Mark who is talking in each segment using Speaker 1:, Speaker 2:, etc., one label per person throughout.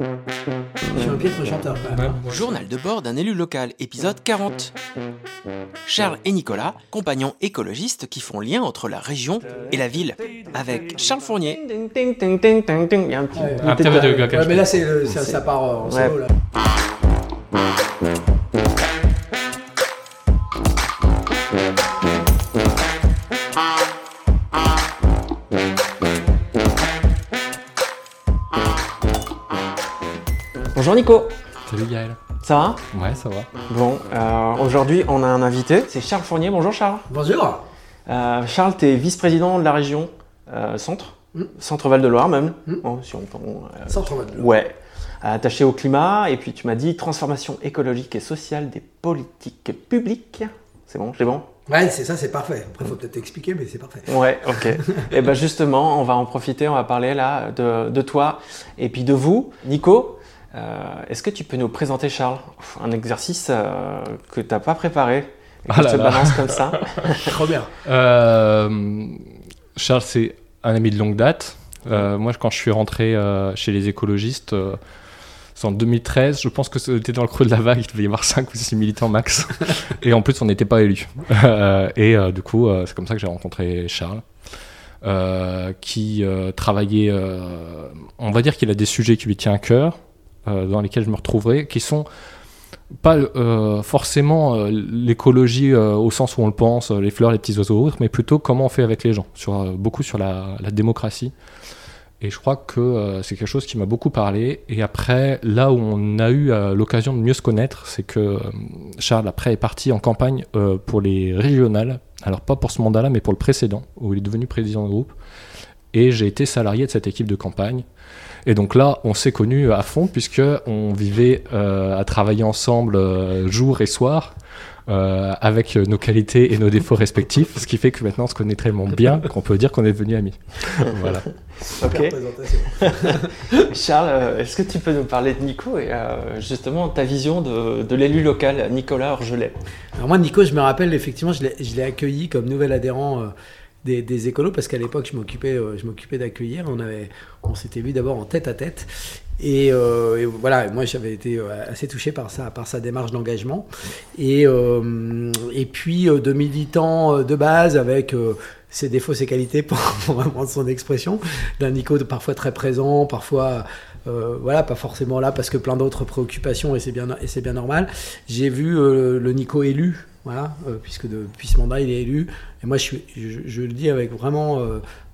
Speaker 1: Je suis un piètre chanteur. quand même.
Speaker 2: Journal de bord d'un élu local, épisode 40. Charles et Nicolas, compagnons écologistes qui font lien entre la région et la ville. Avec Charles Fournier. Ting, ting, ting, ting, ting, ting. Il y a un petit-
Speaker 3: Un petit peu de gars
Speaker 1: Ouais, mais là, c'est le- ça, ça part euh, en
Speaker 2: Ouais.
Speaker 1: solo. Là.
Speaker 2: Bonjour Nico,
Speaker 3: Salut Gaël.
Speaker 2: ça va?
Speaker 3: Ouais, ça va.
Speaker 2: Bon, euh, aujourd'hui on a un invité, c'est Charles Fournier. Bonjour Charles.
Speaker 1: Bonjour.
Speaker 2: Euh, Charles, tu es vice-président de la région euh, Centre,
Speaker 1: Mm.
Speaker 2: Centre-Val de Loire même.
Speaker 1: Mm.
Speaker 2: Bon, si on, on- euh,
Speaker 1: Centre Val de Loire.
Speaker 2: Ouais. Attaché au climat, et puis tu m'as dit transformation écologique et sociale des politiques publiques. C'est bon, c'est bon?
Speaker 1: Ouais, c'est ça, c'est parfait. Après, faut peut-être expliquer, mais c'est parfait.
Speaker 2: Ouais, ok. et ben justement, on va en profiter, on va parler là de, de toi et puis de vous. Nico, est-ce que tu peux nous présenter Charles Un exercice euh, que tu n'as pas préparé et que
Speaker 3: Ah là
Speaker 2: je te
Speaker 3: là.
Speaker 2: balance comme ça.
Speaker 1: Trop bien.
Speaker 3: Euh, Charles, c'est un ami de longue date. Euh, moi, quand je suis rentré euh, chez les écologistes, euh, c'est en 2013. Je pense que c'était dans le creux de la vague. Il devait y avoir 5 ou 6 militants max. et en plus, on n'était pas élus. Euh, et euh, du coup, euh, c'est comme ça que j'ai rencontré Charles. euh, qui euh, travaillait, euh, on va dire qu'il a des sujets qui lui tiennent à cœur, euh, dans lesquels je me retrouverai, qui sont pas euh, forcément euh, l'écologie euh, au sens où on le pense, euh, les fleurs, les petits oiseaux autres, mais plutôt comment on fait avec les gens, sur, euh, beaucoup sur la, la démocratie. Et je crois que euh, c'est quelque chose qui m'a beaucoup parlé. Et après, là où on a eu euh, l'occasion de mieux se connaître, c'est que euh, Charles, après, est parti en campagne euh, pour les régionales. Alors, pas pour ce mandat-là, mais pour le précédent, où il est devenu président de groupe. Et j'ai été salarié de cette équipe de campagne. Et donc là, on s'est connus à fond, puisque on vivait euh, à travailler ensemble euh, jour et soir. euh, avec nos qualités et nos défauts respectifs, ce qui fait que maintenant on se connaît tellement bien qu'on peut dire qu'on est devenus amis. voilà.
Speaker 2: Ok. Charles, euh, est-ce que tu peux nous parler de Nico et euh, justement ta vision de, de l'élu local, Nicolas Orgelet?
Speaker 1: Alors moi, Nico, je me rappelle, effectivement, je l'ai- je l'ai accueilli comme nouvel adhérent euh, des, écolos, parce qu'à l'époque, je m'occupais euh, je m'occupais d'accueillir. On, avait- on s'était vu d'abord en tête à tête. Et, euh, voilà, moi j'avais été euh, assez touché par sa, par sa démarche d'engagement. Et, et puis de militant de base avec ses défauts, ses qualités, pour, pour reprendre son expression, d'un Nico parfois très présent, parfois voilà, pas forcément là parce que plein d'autres préoccupations et c'est bien, et c'est bien normal. J'ai vu le Nico élu, voilà, euh, puisque depuis ce mandat il est élu. Et moi je, je, je le dis avec vraiment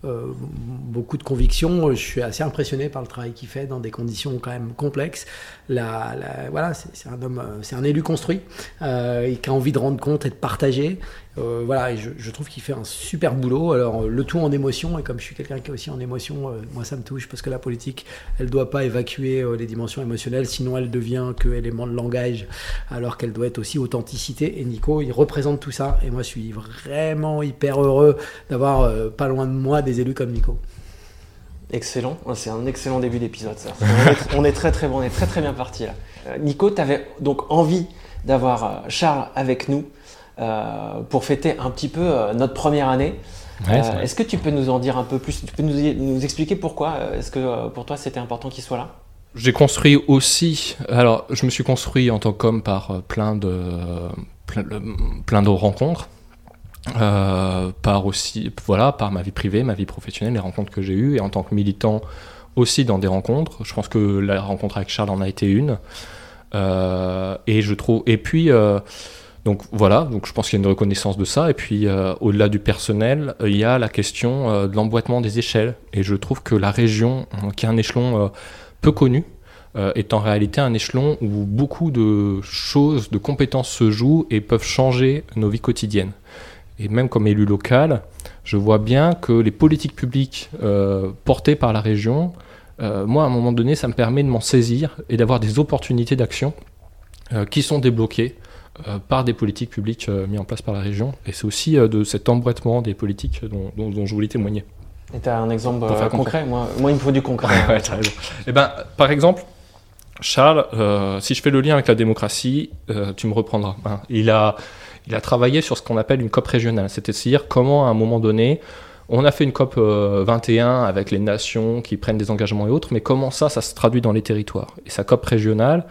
Speaker 1: euh, beaucoup de conviction. Je suis assez impressionné par le travail qu'il fait dans des conditions quand même complexes. La, voilà, c'est un homme, euh, c'est un élu construit euh, qui a envie de rendre compte et de partager. Euh, voilà, et je, trouve qu'il fait un super boulot. Alors, le tout en émotion, et comme je suis quelqu'un qui est aussi en émotion, moi ça me touche parce que la politique, elle doit pas évacuer les dimensions émotionnelles, sinon elle devient que élément de langage, alors qu'elle doit être aussi authenticité. Et Nico, il représente tout ça, et moi je suis vraiment hyper heureux d'avoir pas loin de moi des élus comme Nico.
Speaker 2: Excellent, c'est un excellent début d'épisode ça. On est, on est très très bon, on est très très bien parti là. Euh, Nico, tu avais donc envie d'avoir euh, Charles avec nous euh, pour fêter un petit peu euh, notre première année.
Speaker 3: Ouais,
Speaker 2: Euh. Est-ce que tu peux nous en dire un peu plus? Tu peux nous, nous expliquer pourquoi Est-ce que pour toi c'était important qu'il soit là?
Speaker 3: J'ai construit aussi. Alors, je me suis construit en tant qu'homme par plein de plein, de- plein de rencontres, par aussi voilà, par ma vie privée, ma vie professionnelle, les rencontres que j'ai eues, et en tant que militant aussi dans des rencontres. Je pense que la rencontre avec Charles en a été une. Euh, et je trouve. Et puis. euh, donc voilà, donc je pense qu'il y a une reconnaissance de ça. Et puis euh, au-delà du personnel, euh, il y a la question euh, de l'emboîtement des échelles. Et je trouve que la région, euh, qui est un échelon euh, peu connu, euh, est en réalité un échelon où beaucoup de choses, de compétences se jouent et peuvent changer nos vies quotidiennes. Et même comme élu local, je vois bien que les politiques publiques euh, portées par la région, euh, moi à un moment donné, ça me permet de m'en saisir et d'avoir des opportunités d'action euh, qui sont débloquées par des politiques publiques mises en place par la région. Et c'est aussi de cet emboîtement des politiques dont, dont- dont je voulais témoigner.
Speaker 2: Et tu as un exemple concret moi, moi, il me faut du concret.
Speaker 3: Ouais, ouais, raison. Eh ben, par exemple, Charles, si je fais le lien avec la démocratie, tu me reprendras. hein. Il, a, il a travaillé sur ce qu'on appelle une COP régionale, c'est-à-dire comment à un moment donné, on a fait une COP 21 avec les nations qui prennent des engagements et autres, mais comment ça, ça se traduit dans les territoires Et sa COP régionale,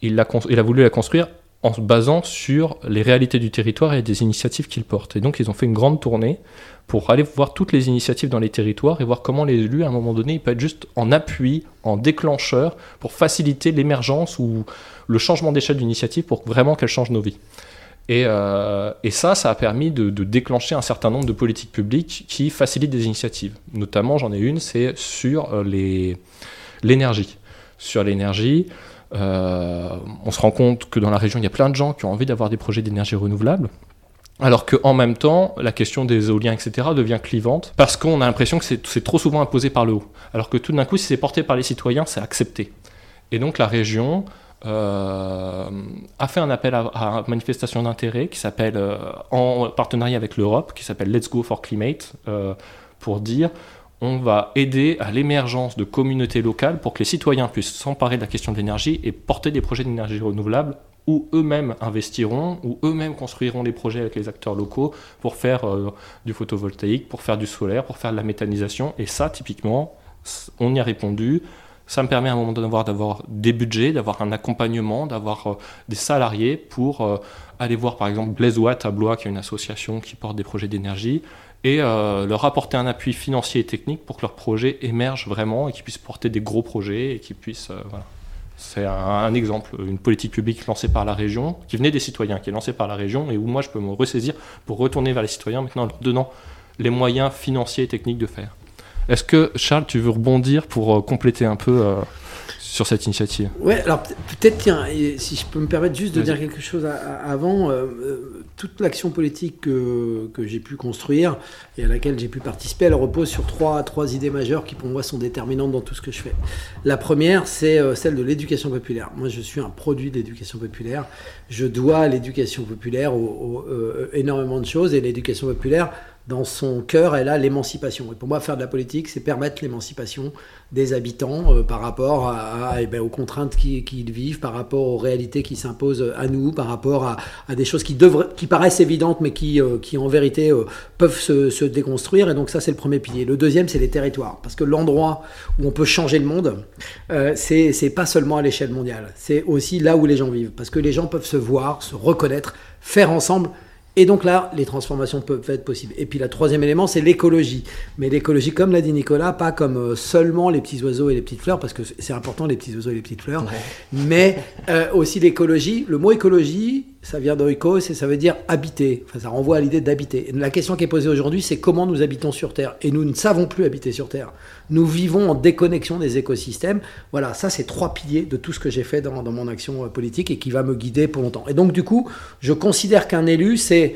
Speaker 3: il a, il a voulu la construire en se basant sur les réalités du territoire et des initiatives qu'il porte. Et donc ils ont fait une grande tournée pour aller voir toutes les initiatives dans les territoires et voir comment les élus, à un moment donné, ils peuvent être juste en appui, en déclencheur, pour faciliter l'émergence ou le changement d'échelle d'initiative pour vraiment qu'elle change nos vies. Et, euh, et, ça, ça a permis de, de, déclencher un certain nombre de politiques publiques qui facilitent des initiatives. Notamment, j'en ai une, c'est sur euh, l'énergie. Sur l'énergie, euh, on se rend compte que dans la région, il y a plein de gens qui ont envie d'avoir des projets d'énergie renouvelable. Alors qu'en même temps, la question des éoliens, etc., devient clivante, parce qu'on a l'impression que c'est trop souvent imposé par le haut. Alors que tout d'un coup, si c'est porté par les citoyens, c'est accepté. Et donc la région euh, a fait un appel à, à manifestation d'intérêt qui s'appelle, euh, en partenariat avec l'Europe, qui s'appelle Let's Go for Climate, euh, pour dire on va aider à l'émergence de communautés locales pour que les citoyens puissent s'emparer de la question de l'énergie et porter des projets d'énergie renouvelable où eux-mêmes investiront, où eux-mêmes construiront les projets avec les acteurs locaux pour faire du photovoltaïque, pour faire du solaire, pour faire de la méthanisation. Et ça, typiquement, on y a répondu. Ça me permet à un moment donné d'avoir des budgets, d'avoir un accompagnement, d'avoir euh, des salariés pour euh, aller voir par exemple Blaise Watt à Blois, qui est une association qui porte des projets d'énergie, et leur apporter un appui financier et technique pour que leurs projets émergent vraiment et qu'ils puissent porter des gros projets et qu'ils puissent. voilà. C'est un, exemple, une politique publique lancée par la région, qui venait des citoyens, qui est lancée par la région, et où moi je peux me ressaisir pour retourner vers les citoyens maintenant en leur donnant les moyens financiers et techniques de faire. Est-ce que Charles, tu veux rebondir pour euh, compléter un peu euh, sur cette initiative?
Speaker 1: Ouais, alors peut-être, tiens, si je peux me permettre juste de dire quelque chose avant, euh, toute l'action politique que, que j'ai pu construire et à laquelle j'ai pu participer, elle repose sur trois, trois idées majeures qui pour moi sont déterminantes dans tout ce que je fais. La première, c'est celle de l'éducation populaire. Moi, je suis un produit d'éducation populaire. Je dois à l'éducation populaire énormément de choses et l'éducation populaire, dans son cœur, elle a l'émancipation. Et pour moi, faire de la politique, c'est permettre l'émancipation des habitants euh, par rapport eh ben, aux contraintes qu'ils vivent, par rapport aux réalités qui s'imposent à nous, par rapport à, des choses qui, devraient, qui paraissent évidentes, mais qui, euh, qui en vérité euh, peuvent se, déconstruire. Et donc ça, c'est le premier pilier. Le deuxième, c'est les territoires. Parce que l'endroit où on peut changer le monde, c'est pas seulement à l'échelle mondiale. C'est aussi là où les gens vivent. Parce que les gens peuvent se voir, se reconnaître, faire ensemble et donc là, les transformations peuvent être possibles. Et puis, le troisième élément, c'est l'écologie. Mais l'écologie, comme l'a dit Nicolas, pas comme euh, seulement les petits oiseaux et les petites fleurs, parce que c'est important les petits oiseaux et les petites fleurs, mais euh, aussi l'écologie. Le mot écologie, ça vient d'oikos et ça veut dire habiter. Enfin, ça renvoie à l'idée d'habiter. La question qui est posée aujourd'hui, c'est comment nous habitons sur Terre. Et nous ne savons plus habiter sur Terre. Nous vivons en déconnexion des écosystèmes. Voilà, ça, c'est trois piliers de tout ce que j'ai fait dans, dans, mon action euh, politique et qui va me guider pour longtemps. Et donc, du coup, je considère qu'un élu, c'est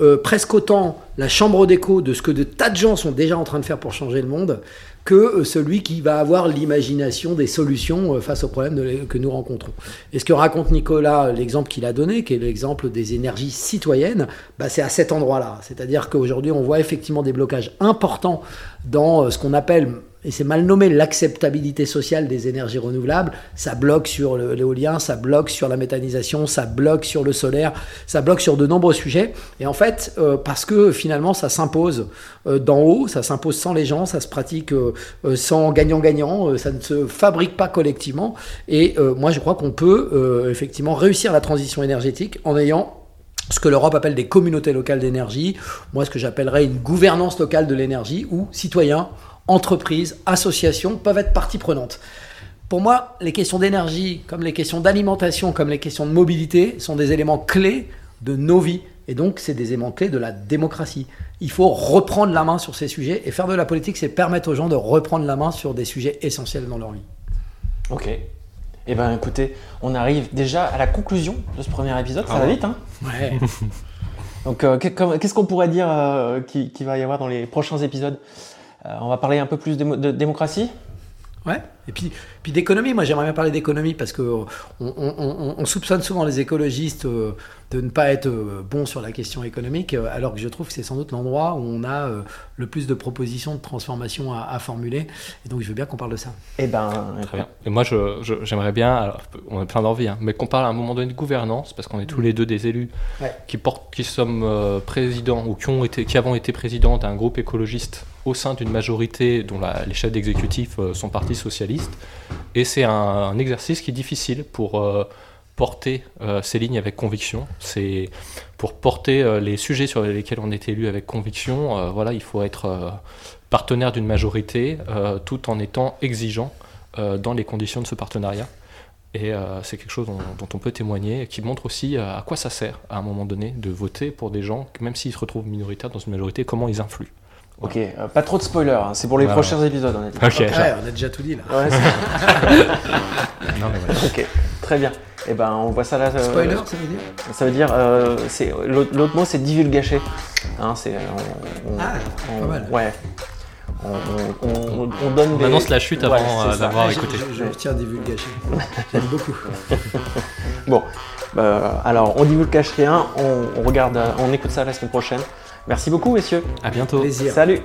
Speaker 1: euh, presque autant la chambre d'écho de ce que de tas de gens sont déjà en train de faire pour changer le monde que euh, celui qui va avoir l'imagination des solutions euh, face aux problèmes que nous rencontrons. Et ce que raconte Nicolas, l'exemple qu'il a donné, qui est l'exemple des énergies citoyennes, bah c'est à cet endroit-là. C'est-à-dire qu'aujourd'hui, on voit effectivement des blocages importants dans ce qu'on appelle et c'est mal nommé l'acceptabilité sociale des énergies renouvelables. Ça bloque sur l'éolien, ça bloque sur la méthanisation, ça bloque sur le solaire, ça bloque sur de nombreux sujets. Et en fait, euh, parce que finalement, ça s'impose euh, d'en haut, ça s'impose sans les gens, ça se pratique euh, sans gagnant-gagnant, ça ne se fabrique pas collectivement. Et moi, je crois qu'on peut effectivement réussir la transition énergétique en ayant ce que l'Europe appelle des communautés locales d'énergie, moi ce que j'appellerais une gouvernance locale de l'énergie, où citoyens entreprises, associations peuvent être partie prenante. Pour moi, les questions d'énergie, comme les questions d'alimentation, comme les questions de mobilité, sont des éléments clés de nos vies. Et donc, c'est des éléments clés de la démocratie. Il faut reprendre la main sur ces sujets. Et faire de la politique, c'est permettre aux gens de reprendre la main sur des sujets essentiels dans leur vie.
Speaker 2: Ok. Eh bien, écoutez, on arrive déjà à la conclusion de ce premier épisode. Ça va vite, hein?
Speaker 1: Ouais.
Speaker 2: donc, euh, qu'est-ce qu'on pourrait dire euh, qu'il va y avoir dans les prochains épisodes? On va parler un peu plus de, démocratie?
Speaker 1: Ouais, Et puis, puis d'économie, moi j'aimerais bien parler d'économie parce que on, on, on, soupçonne souvent les écologistes euh, de ne pas être euh, bons sur la question économique, euh, alors que je trouve que c'est sans doute l'endroit où on a le plus de propositions de transformation à, formuler. Et donc je veux bien qu'on parle de ça.
Speaker 2: Eh ben,
Speaker 3: très bien. Et moi j'aimerais bien, alors, on a plein d'envie, hein, mais qu'on parle à un moment donné de gouvernance, parce qu'on est tous mm. les deux des élus qui portent, qui sommes présidents ou qui ont été, qui avons été présidents d'un groupe écologiste au sein d'une majorité dont les chefs d'exécutif euh, sont partis socialistes. Et c'est un, exercice qui est difficile pour euh, porter euh, ces lignes avec conviction. C'est pour porter les sujets sur lesquels on est élu avec conviction. voilà, il faut être partenaire d'une majorité tout en étant exigeant dans les conditions de ce partenariat. Et c'est quelque chose dont, dont, on peut témoigner et qui montre aussi à quoi ça sert à un moment donné de voter pour des gens, même s'ils se retrouvent minoritaires dans une majorité, comment ils influent.
Speaker 2: Ok, euh, pas trop de spoilers, hein. c'est pour les prochains épisodes, on a dit.
Speaker 1: Ok, on a déjà tout dit là.
Speaker 2: non, mais Ok, très bien. Et eh ben, on voit ça là.
Speaker 1: Euh, Spoiler, ça veut dire?
Speaker 2: Ça veut dire, euh, c'est l'autre mot, c'est divulgacher. Hein, c'est.
Speaker 1: ah, pas mal.
Speaker 2: Ouais. On, on, on, donne
Speaker 3: des... On annonce la chute avant d'avoir écouté.
Speaker 1: Je, je, tiens à divulgacher. J'aime beaucoup.
Speaker 2: bon, bah, alors on divulgage rien, on, regarde, on écoute ça la semaine prochaine. Merci beaucoup, messieurs.
Speaker 3: À bientôt.
Speaker 1: Plaisir.
Speaker 2: Salut.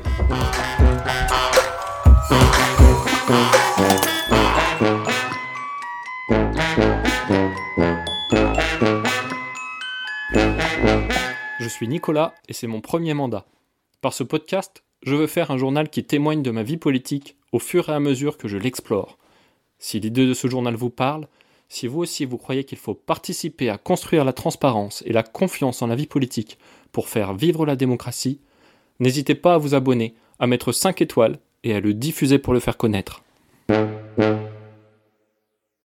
Speaker 4: Je suis Nicolas et c'est mon premier mandat. Par ce podcast, je veux faire un journal qui témoigne de ma vie politique au fur et à mesure que je l'explore. Si l'idée de ce journal vous parle, si vous aussi vous croyez qu'il faut participer à construire la transparence et la confiance en la vie politique pour faire vivre la démocratie, n'hésitez pas à vous abonner, à mettre 5 étoiles et à le diffuser pour le faire connaître.